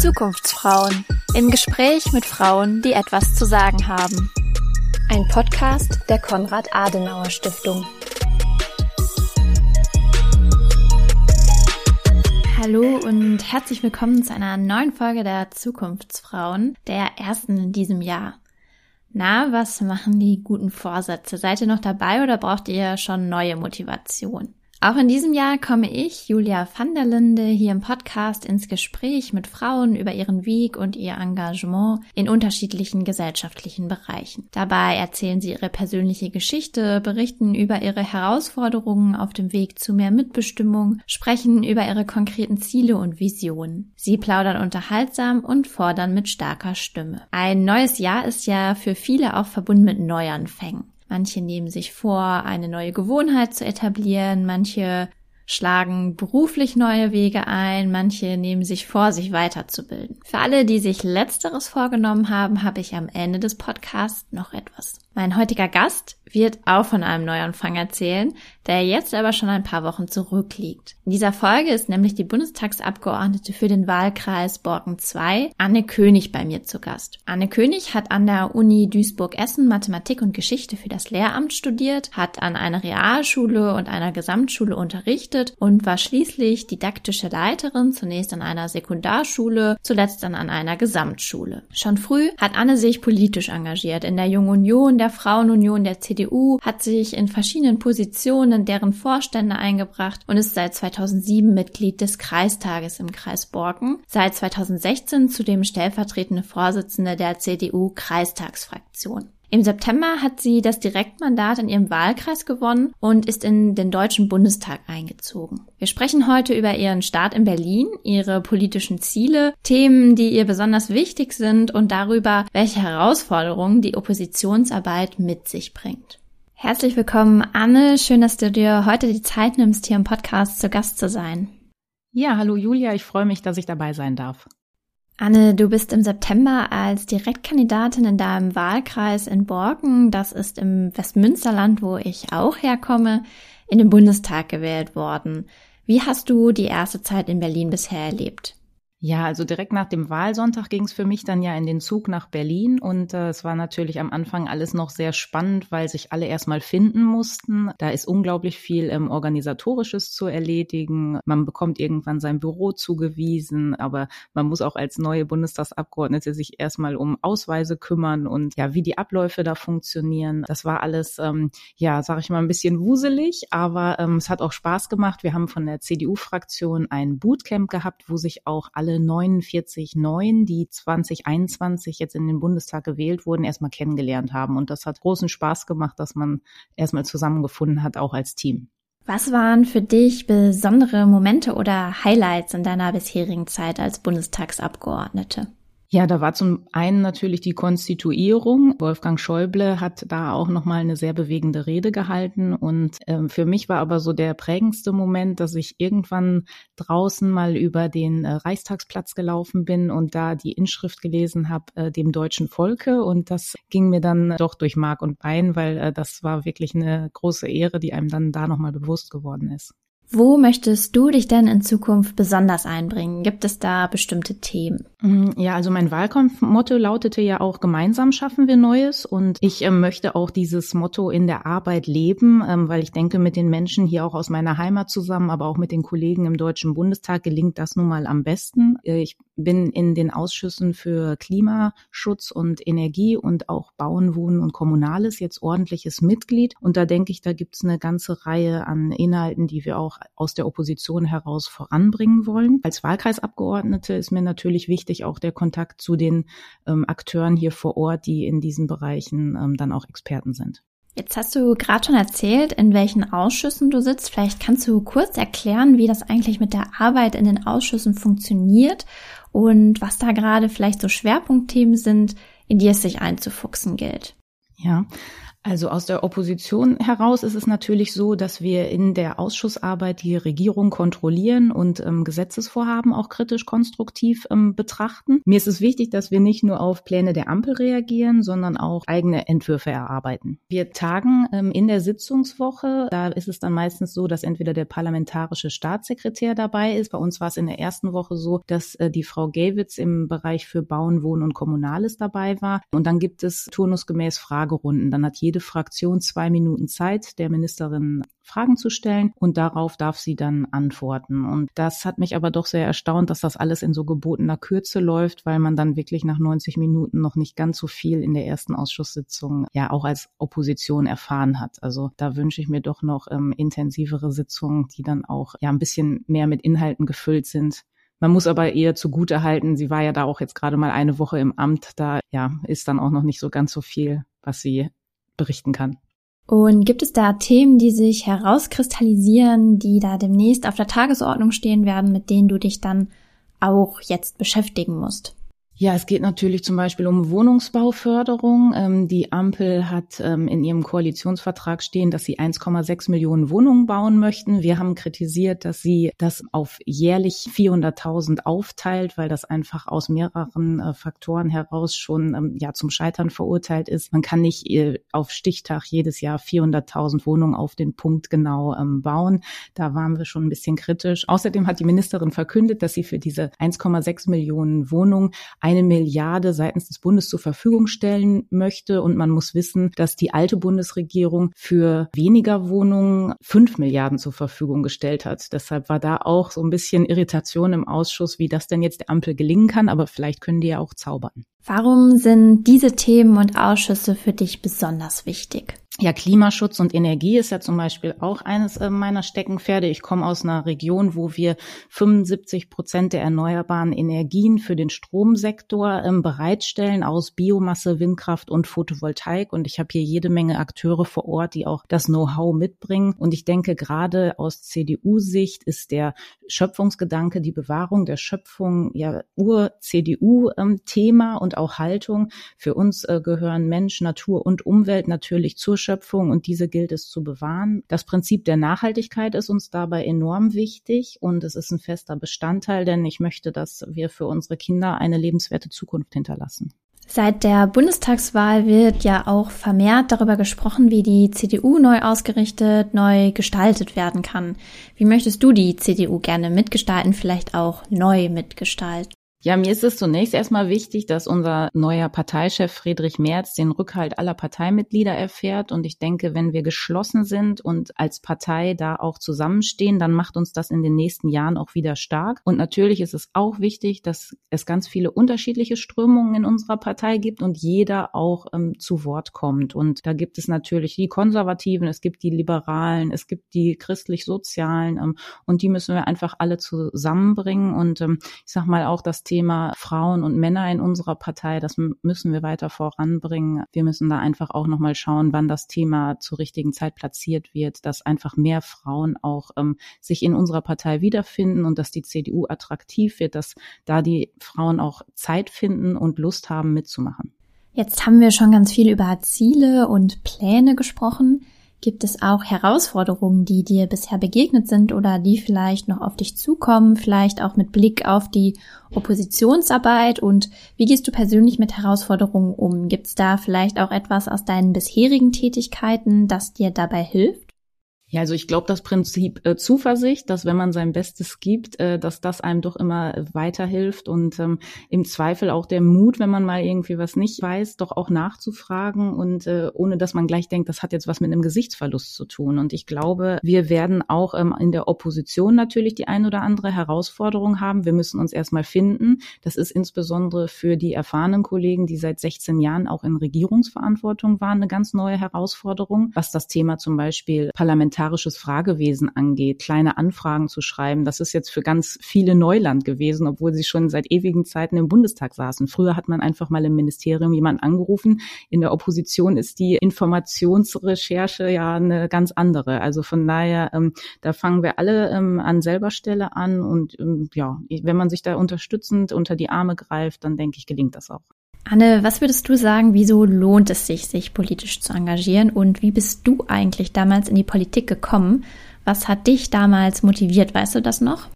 Zukunftsfrauen im Gespräch mit Frauen, die etwas zu sagen haben. Ein Podcast der Konrad Adenauer Stiftung. Hallo und herzlich willkommen zu einer neuen Folge der Zukunftsfrauen, der ersten in diesem Jahr. Na, was machen die guten Vorsätze? Seid ihr noch dabei oder braucht ihr schon neue Motivation? Auch in diesem Jahr komme ich, Julia van der Linde, hier im Podcast ins Gespräch mit Frauen über ihren Weg und ihr Engagement in unterschiedlichen gesellschaftlichen Bereichen. Dabei erzählen sie ihre persönliche Geschichte, berichten über ihre Herausforderungen auf dem Weg zu mehr Mitbestimmung, sprechen über ihre konkreten Ziele und Visionen. Sie plaudern unterhaltsam und fordern mit starker Stimme. Ein neues Jahr ist ja für viele auch verbunden mit Neuanfängen. Manche nehmen sich vor, eine neue Gewohnheit zu etablieren, manche schlagen beruflich neue Wege ein, manche nehmen sich vor, sich weiterzubilden. Für alle, die sich letzteres vorgenommen haben, habe ich am Ende des Podcasts noch etwas. Mein heutiger Gast wird auch von einem Neuanfang erzählen, der jetzt aber schon ein paar Wochen zurückliegt. In dieser Folge ist nämlich die Bundestagsabgeordnete für den Wahlkreis Borken 2, Anne König, bei mir zu Gast. Anne König hat an der Uni Duisburg-Essen Mathematik und Geschichte für das Lehramt studiert, hat an einer Realschule und einer Gesamtschule unterrichtet und war schließlich didaktische Leiterin, zunächst an einer Sekundarschule, zuletzt dann an einer Gesamtschule. Schon früh hat Anne sich politisch engagiert in der Jungen Union, der Frauenunion, der CDU CDU, hat sich in verschiedenen Positionen deren Vorstände eingebracht und ist seit 2007 Mitglied des Kreistages im Kreis Borken, seit 2016 zudem stellvertretende Vorsitzende der CDU-Kreistagsfraktion. Im September hat sie das Direktmandat in ihrem Wahlkreis gewonnen und ist in den Deutschen Bundestag eingezogen. Wir sprechen heute über ihren Start in Berlin, ihre politischen Ziele, Themen, die ihr besonders wichtig sind und darüber, welche Herausforderungen die Oppositionsarbeit mit sich bringt. Herzlich willkommen, Anne. Schön, dass du dir heute die Zeit nimmst, hier im Podcast zu Gast zu sein. Ja, hallo Julia. Ich freue mich, dass ich dabei sein darf. Anne, du bist im September als Direktkandidatin in deinem Wahlkreis in Borken, das ist im Westmünsterland, wo ich auch herkomme, in den Bundestag gewählt worden. Wie hast du die erste Zeit in Berlin bisher erlebt? Ja, also direkt nach dem Wahlsonntag ging es für mich dann ja in den Zug nach Berlin und äh, es war natürlich am Anfang alles noch sehr spannend, weil sich alle erstmal finden mussten. Da ist unglaublich viel ähm, organisatorisches zu erledigen. Man bekommt irgendwann sein Büro zugewiesen, aber man muss auch als neue Bundestagsabgeordnete sich erstmal um Ausweise kümmern und ja, wie die Abläufe da funktionieren. Das war alles ähm, ja, sage ich mal ein bisschen wuselig, aber ähm, es hat auch Spaß gemacht. Wir haben von der CDU-Fraktion ein Bootcamp gehabt, wo sich auch alle alle 49 Neuen, die 2021 jetzt in den Bundestag gewählt wurden, erstmal kennengelernt haben. Und das hat großen Spaß gemacht, dass man erstmal zusammengefunden hat, auch als Team. Was waren für dich besondere Momente oder Highlights in deiner bisherigen Zeit als Bundestagsabgeordnete? Ja, da war zum einen natürlich die Konstituierung. Wolfgang Schäuble hat da auch nochmal eine sehr bewegende Rede gehalten. Und ähm, für mich war aber so der prägendste Moment, dass ich irgendwann draußen mal über den äh, Reichstagsplatz gelaufen bin und da die Inschrift gelesen habe, äh, dem deutschen Volke. Und das ging mir dann doch durch Mark und Bein, weil äh, das war wirklich eine große Ehre, die einem dann da nochmal bewusst geworden ist. Wo möchtest du dich denn in Zukunft besonders einbringen? Gibt es da bestimmte Themen? Mm, ja, also mein Wahlkampfmotto lautete ja auch, gemeinsam schaffen wir Neues. Und ich äh, möchte auch dieses Motto in der Arbeit leben, ähm, weil ich denke, mit den Menschen hier auch aus meiner Heimat zusammen, aber auch mit den Kollegen im Deutschen Bundestag gelingt das nun mal am besten. Äh, ich bin in den Ausschüssen für Klimaschutz und Energie und auch Bauen, Wohnen und Kommunales jetzt ordentliches Mitglied. Und da denke ich, da gibt es eine ganze Reihe an Inhalten, die wir auch aus der Opposition heraus voranbringen wollen. Als Wahlkreisabgeordnete ist mir natürlich wichtig auch der Kontakt zu den ähm, Akteuren hier vor Ort, die in diesen Bereichen ähm, dann auch Experten sind. Jetzt hast du gerade schon erzählt, in welchen Ausschüssen du sitzt. Vielleicht kannst du kurz erklären, wie das eigentlich mit der Arbeit in den Ausschüssen funktioniert und was da gerade vielleicht so Schwerpunktthemen sind, in die es sich einzufuchsen gilt. Ja, Also aus der Opposition heraus ist es natürlich so, dass wir in der Ausschussarbeit die Regierung kontrollieren und ähm, Gesetzesvorhaben auch kritisch konstruktiv ähm, betrachten. Mir ist es wichtig, dass wir nicht nur auf Pläne der Ampel reagieren, sondern auch eigene Entwürfe erarbeiten. Wir tagen ähm, in der Sitzungswoche. Da ist es dann meistens so, dass entweder der parlamentarische Staatssekretär dabei ist. Bei uns war es in der ersten Woche so, dass äh, die Frau Gawitz im Bereich für Bauen, Wohnen und Kommunales dabei war. Und dann gibt es turnusgemäß Fragerunden. Dann hat jede jede Fraktion zwei Minuten Zeit, der Ministerin Fragen zu stellen und darauf darf sie dann antworten. Und das hat mich aber doch sehr erstaunt, dass das alles in so gebotener Kürze läuft, weil man dann wirklich nach 90 Minuten noch nicht ganz so viel in der ersten Ausschusssitzung ja auch als Opposition erfahren hat. Also da wünsche ich mir doch noch ähm, intensivere Sitzungen, die dann auch ja ein bisschen mehr mit Inhalten gefüllt sind. Man muss aber eher zugute halten, sie war ja da auch jetzt gerade mal eine Woche im Amt, da ja ist dann auch noch nicht so ganz so viel, was sie berichten kann. Und gibt es da Themen, die sich herauskristallisieren, die da demnächst auf der Tagesordnung stehen werden, mit denen du dich dann auch jetzt beschäftigen musst? Ja, es geht natürlich zum Beispiel um Wohnungsbauförderung. Ähm, die Ampel hat ähm, in ihrem Koalitionsvertrag stehen, dass sie 1,6 Millionen Wohnungen bauen möchten. Wir haben kritisiert, dass sie das auf jährlich 400.000 aufteilt, weil das einfach aus mehreren äh, Faktoren heraus schon ähm, ja zum Scheitern verurteilt ist. Man kann nicht äh, auf Stichtag jedes Jahr 400.000 Wohnungen auf den Punkt genau ähm, bauen. Da waren wir schon ein bisschen kritisch. Außerdem hat die Ministerin verkündet, dass sie für diese 1,6 Millionen Wohnungen eine Milliarde seitens des Bundes zur Verfügung stellen möchte. Und man muss wissen, dass die alte Bundesregierung für weniger Wohnungen fünf Milliarden zur Verfügung gestellt hat. Deshalb war da auch so ein bisschen Irritation im Ausschuss, wie das denn jetzt der Ampel gelingen kann. Aber vielleicht können die ja auch zaubern. Warum sind diese Themen und Ausschüsse für dich besonders wichtig? Ja, Klimaschutz und Energie ist ja zum Beispiel auch eines äh, meiner Steckenpferde. Ich komme aus einer Region, wo wir 75 Prozent der erneuerbaren Energien für den Stromsektor ähm, bereitstellen aus Biomasse, Windkraft und Photovoltaik. Und ich habe hier jede Menge Akteure vor Ort, die auch das Know-how mitbringen. Und ich denke, gerade aus CDU-Sicht ist der Schöpfungsgedanke, die Bewahrung der Schöpfung ja Ur-CDU-Thema ähm, und auch Haltung. Für uns äh, gehören Mensch, Natur und Umwelt natürlich zur Schöpfung und diese gilt es zu bewahren. Das Prinzip der Nachhaltigkeit ist uns dabei enorm wichtig und es ist ein fester Bestandteil, denn ich möchte, dass wir für unsere Kinder eine lebenswerte Zukunft hinterlassen. Seit der Bundestagswahl wird ja auch vermehrt darüber gesprochen, wie die CDU neu ausgerichtet, neu gestaltet werden kann. Wie möchtest du die CDU gerne mitgestalten, vielleicht auch neu mitgestalten? Ja, mir ist es zunächst erstmal wichtig, dass unser neuer Parteichef Friedrich Merz den Rückhalt aller Parteimitglieder erfährt. Und ich denke, wenn wir geschlossen sind und als Partei da auch zusammenstehen, dann macht uns das in den nächsten Jahren auch wieder stark. Und natürlich ist es auch wichtig, dass es ganz viele unterschiedliche Strömungen in unserer Partei gibt und jeder auch ähm, zu Wort kommt. Und da gibt es natürlich die Konservativen, es gibt die Liberalen, es gibt die christlich-sozialen ähm, und die müssen wir einfach alle zusammenbringen. Und ähm, ich sag mal auch das Thema Thema Frauen und Männer in unserer Partei, das müssen wir weiter voranbringen. Wir müssen da einfach auch nochmal schauen, wann das Thema zur richtigen Zeit platziert wird, dass einfach mehr Frauen auch ähm, sich in unserer Partei wiederfinden und dass die CDU attraktiv wird, dass da die Frauen auch Zeit finden und Lust haben mitzumachen. Jetzt haben wir schon ganz viel über Ziele und Pläne gesprochen. Gibt es auch Herausforderungen, die dir bisher begegnet sind oder die vielleicht noch auf dich zukommen, vielleicht auch mit Blick auf die Oppositionsarbeit? Und wie gehst du persönlich mit Herausforderungen um? Gibt es da vielleicht auch etwas aus deinen bisherigen Tätigkeiten, das dir dabei hilft? Ja, also ich glaube das Prinzip äh, Zuversicht, dass wenn man sein Bestes gibt, äh, dass das einem doch immer weiterhilft und ähm, im Zweifel auch der Mut, wenn man mal irgendwie was nicht weiß, doch auch nachzufragen und äh, ohne dass man gleich denkt, das hat jetzt was mit einem Gesichtsverlust zu tun. Und ich glaube, wir werden auch ähm, in der Opposition natürlich die ein oder andere Herausforderung haben. Wir müssen uns erstmal finden. Das ist insbesondere für die erfahrenen Kollegen, die seit 16 Jahren auch in Regierungsverantwortung waren, eine ganz neue Herausforderung, was das Thema zum Beispiel Parlament parlamentarisches Fragewesen angeht, kleine Anfragen zu schreiben. Das ist jetzt für ganz viele Neuland gewesen, obwohl sie schon seit ewigen Zeiten im Bundestag saßen. Früher hat man einfach mal im Ministerium jemanden angerufen. In der Opposition ist die Informationsrecherche ja eine ganz andere. Also von daher, ähm, da fangen wir alle ähm, an selber Stelle an und ähm, ja, wenn man sich da unterstützend unter die Arme greift, dann denke ich, gelingt das auch. Anne, was würdest du sagen, wieso lohnt es sich, sich politisch zu engagieren und wie bist du eigentlich damals in die Politik gekommen? Was hat dich damals motiviert, weißt du das noch?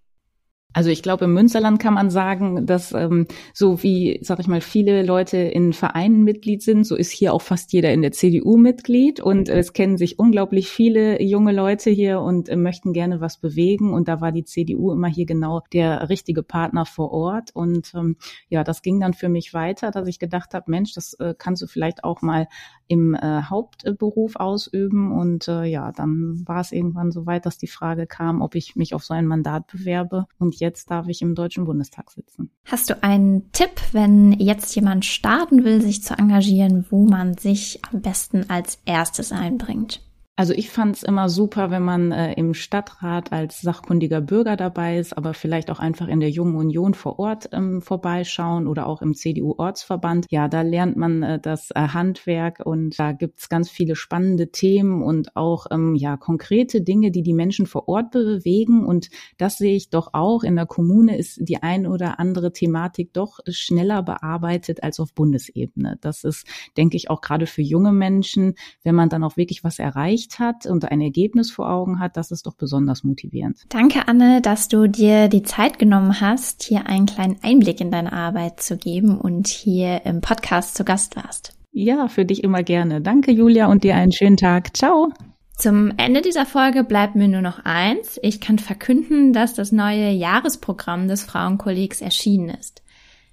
Also ich glaube, im Münsterland kann man sagen, dass ähm, so wie, sag ich mal, viele Leute in Vereinen Mitglied sind, so ist hier auch fast jeder in der CDU Mitglied. Und äh, es kennen sich unglaublich viele junge Leute hier und äh, möchten gerne was bewegen. Und da war die CDU immer hier genau der richtige Partner vor Ort. Und ähm, ja, das ging dann für mich weiter, dass ich gedacht habe, Mensch, das äh, kannst du vielleicht auch mal im äh, Hauptberuf ausüben. Und äh, ja, dann war es irgendwann so weit, dass die Frage kam, ob ich mich auf so ein Mandat bewerbe. Und jetzt darf ich im Deutschen Bundestag sitzen. Hast du einen Tipp, wenn jetzt jemand starten will, sich zu engagieren, wo man sich am besten als erstes einbringt? Also ich fand es immer super, wenn man äh, im Stadtrat als sachkundiger Bürger dabei ist, aber vielleicht auch einfach in der Jungen Union vor Ort ähm, vorbeischauen oder auch im CDU-Ortsverband. Ja, da lernt man äh, das äh, Handwerk und da gibt's ganz viele spannende Themen und auch ähm, ja konkrete Dinge, die die Menschen vor Ort bewegen. Und das sehe ich doch auch in der Kommune ist die ein oder andere Thematik doch schneller bearbeitet als auf Bundesebene. Das ist, denke ich, auch gerade für junge Menschen, wenn man dann auch wirklich was erreicht erreicht hat und ein Ergebnis vor Augen hat, das ist doch besonders motivierend. Danke, Anne, dass du dir die Zeit genommen hast, hier einen kleinen Einblick in deine Arbeit zu geben und hier im Podcast zu Gast warst. Ja, für dich immer gerne. Danke, Julia, und dir einen schönen Tag. Ciao. Zum Ende dieser Folge bleibt mir nur noch eins. Ich kann verkünden, dass das neue Jahresprogramm des Frauenkollegs erschienen ist.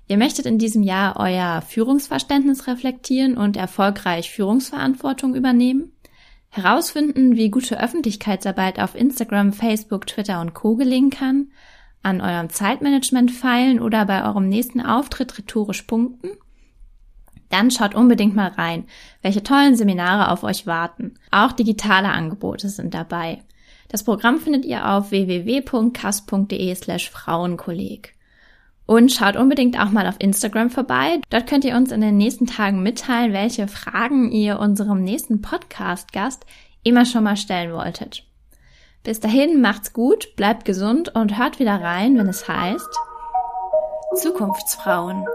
Ihr möchtet in diesem Jahr euer Führungsverständnis reflektieren und erfolgreich Führungsverantwortung übernehmen? Herausfinden, wie gute Öffentlichkeitsarbeit auf Instagram, Facebook, Twitter und Co gelingen kann, an eurem Zeitmanagement feilen oder bei eurem nächsten Auftritt rhetorisch punkten? Dann schaut unbedingt mal rein, welche tollen Seminare auf euch warten. Auch digitale Angebote sind dabei. Das Programm findet ihr auf www.kas.de slash Frauenkolleg. Und schaut unbedingt auch mal auf Instagram vorbei. Dort könnt ihr uns in den nächsten Tagen mitteilen, welche Fragen ihr unserem nächsten Podcast-Gast immer schon mal stellen wolltet. Bis dahin macht's gut, bleibt gesund und hört wieder rein, wenn es heißt Zukunftsfrauen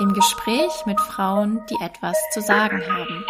im Gespräch mit Frauen, die etwas zu sagen haben.